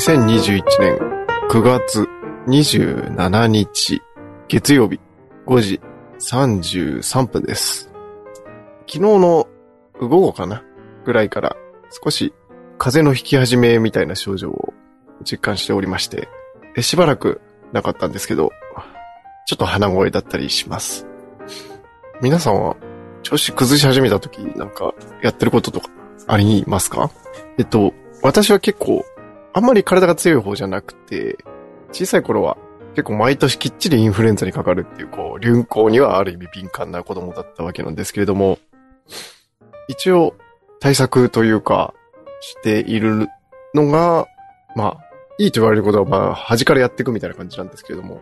2021年9月27日月曜日5時33分です。昨日の午後かな？ぐらいから少し風邪の引き始めみたいな症状を実感しておりまして、しばらくなかったんですけど、ちょっと鼻声だったりします。皆さんは調子崩し始めた時なんかやってることとかありますか？えっと、私は結構あんまり体が強い方じゃなくて、小さい頃は結構毎年きっちりインフルエンザにかかるっていう、こう、流行にはある意味敏感な子供だったわけなんですけれども、一応対策というか、しているのが、まあ、いいと言われることは、まあ、端からやっていくみたいな感じなんですけれども、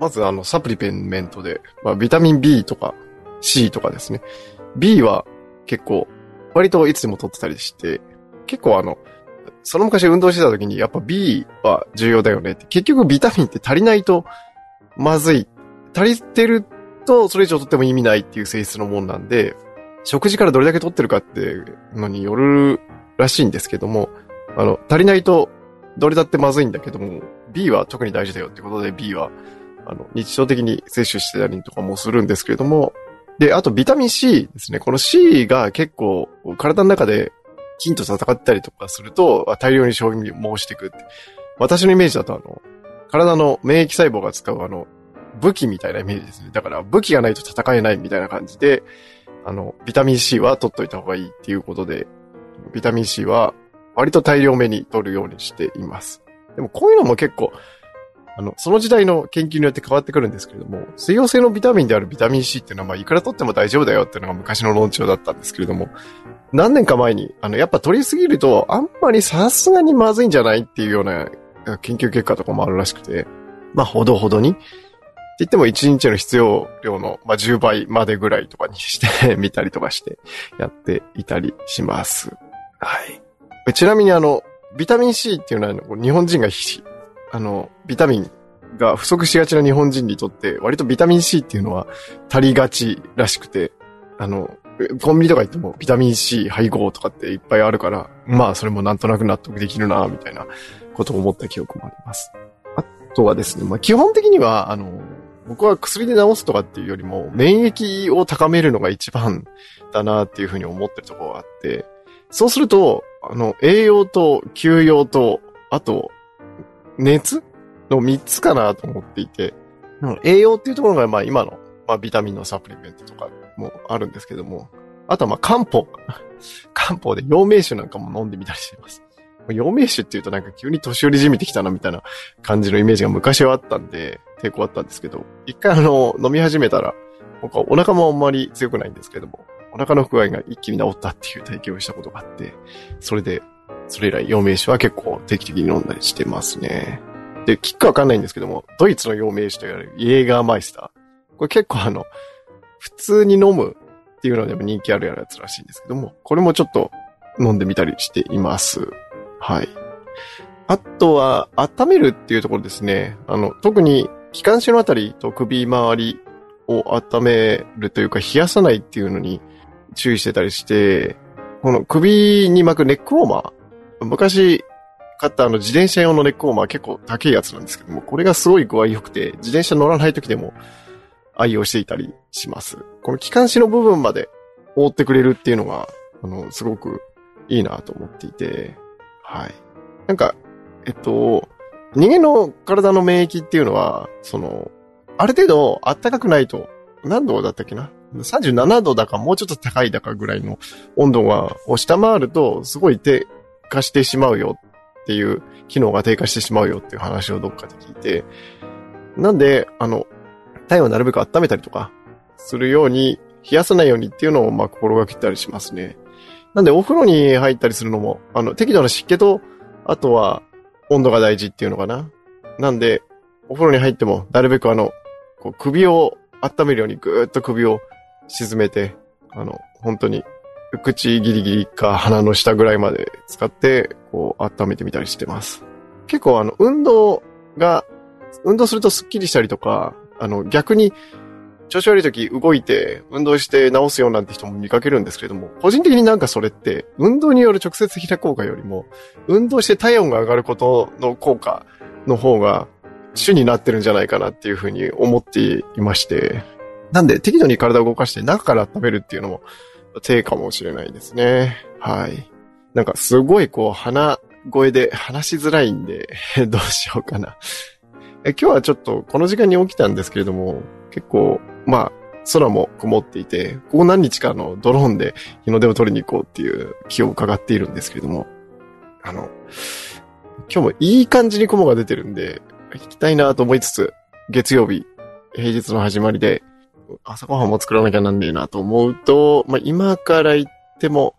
まずあの、サプリペンメントで、まあ、ビタミン B とか C とかですね。B は結構、割といつでも取ってたりして、結構あの、その昔運動してた時にやっぱ B は重要だよねって。結局ビタミンって足りないとまずい。足りてるとそれ以上取っても意味ないっていう性質のもんなんで、食事からどれだけ取ってるかっていうのによるらしいんですけども、あの、足りないとどれだってまずいんだけども、B は特に大事だよってことで B は、あの、日常的に摂取してたりとかもするんですけれども、で、あとビタミン C ですね。この C が結構体の中で菌と戦ったりとかすると、大量に消耗していくって。私のイメージだとあの、体の免疫細胞が使うあの、武器みたいなイメージですね。だから武器がないと戦えないみたいな感じで、あの、ビタミン C は取っといた方がいいっていうことで、ビタミン C は割と大量めに取るようにしています。でもこういうのも結構、あの、その時代の研究によって変わってくるんですけれども、水溶性のビタミンであるビタミン C っていうのは、まあ、いくら取っても大丈夫だよっていうのが昔の論調だったんですけれども、何年か前に、あの、やっぱ取りすぎると、あんまりさすがにまずいんじゃないっていうような研究結果とかもあるらしくて、まあ、ほどほどに。って言っても1日の必要量の、ま、10倍までぐらいとかにして みたりとかしてやっていたりします。はい。ちなみにあの、ビタミン C っていうのは日本人があの、ビタミンが不足しがちな日本人にとって、割とビタミン C っていうのは足りがちらしくて、あの、コンビニとか行ってもビタミン C 配合とかっていっぱいあるから、まあそれもなんとなく納得できるな、みたいなことを思った記憶もあります。あとはですね、まあ基本的には、あの、僕は薬で治すとかっていうよりも、免疫を高めるのが一番だなっていうふうに思ってるところがあって、そうすると、あの、栄養と休養と、あと、熱の3つかなと思っていて、栄養っていうところが、まあ今の、まあビタミンのサプリメントとかもあるんですけども、あとはまあ漢方。漢方で陽明酒なんかも飲んでみたりしてます。陽明酒っていうとなんか急に年寄りじみてきたなみたいな感じのイメージが昔はあったんで、抵抗あったんですけど、一回あの、飲み始めたら、僕はお腹もあんまり強くないんですけども、お腹の不具合が一気に治ったっていう体験をしたことがあって、それで、それ以来陽明酒は結構定期的に飲んだりしてますね。で、キックわかんないんですけども、ドイツの陽明酒と言われるイエーガーマイスター。これ結構あの、普通に飲むっていうのでも人気あるやつらしいんですけども、これもちょっと飲んでみたりしています。はい。あとは、温めるっていうところですね。あの、特に気管支のあたりと首周りを温めるというか、冷やさないっていうのに注意してたりして、この首に巻くネックウォーマー。昔買ったあの自転車用のネックウォーマー結構高いやつなんですけども、これがすごい具合良くて、自転車乗らない時でも愛用していたりします。この気管支の部分まで覆ってくれるっていうのが、あの、すごくいいなと思っていて、はい。なんか、えっと、人間の体の免疫っていうのは、その、ある程度暖かくないと、何度だったっけな ?37 度だかもうちょっと高いだかぐらいの温度が、を下回ると、すごい低下してしまうよっていう、機能が低下してしまうよっていう話をどっかで聞いて、なんで、あの、体温をなるべく温めたりとか、するように、冷やさないようにっていうのを、まあ、心がけたりしますね。なんで、お風呂に入ったりするのも、あの、適度な湿気と、あとは、温度が大事っていうのかな。なんで、お風呂に入っても、なるべくあの、こう首を温めるようにぐーっと首を沈めて、あの、本当に、口ギリギリか鼻の下ぐらいまで使って、こう、温めてみたりしてます。結構あの、運動が、運動するとスッキリしたりとか、あの、逆に調子悪い時動いて運動して治すようなんて人も見かけるんですけれども、個人的になんかそれって運動による直接的な効果よりも、運動して体温が上がることの効果の方が主になってるんじゃないかなっていうふうに思っていまして、なんで適度に体を動かして中から温めるっていうのも手かもしれないですね。はい。なんかすごいこう鼻声で話しづらいんで どうしようかなえ。今日はちょっとこの時間に起きたんですけれども、結構まあ、空も曇っていて、ここ何日かのドローンで日の出を取りに行こうっていう気を伺っているんですけれども、あの、今日もいい感じに雲が出てるんで、行きたいなと思いつつ、月曜日、平日の始まりで、朝ごはんも作らなきゃなんねえなと思うと、まあ、今から行っても、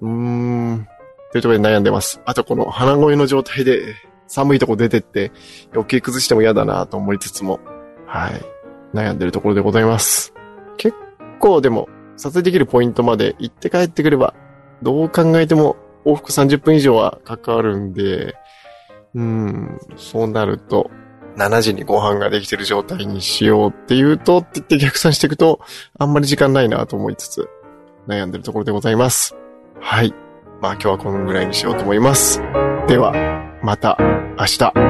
うーん、というところで悩んでます。あとこの鼻声の状態で寒いとこ出てって余計崩しても嫌だなと思いつつも、はい。悩んでるところでございます。結構でも、撮影できるポイントまで行って帰ってくれば、どう考えても往復30分以上はかかるんで、うん、そうなると、7時にご飯ができてる状態にしようっていうと、って言って逆算していくと、あんまり時間ないなと思いつつ、悩んでるところでございます。はい。まあ今日はこのぐらいにしようと思います。では、また明日。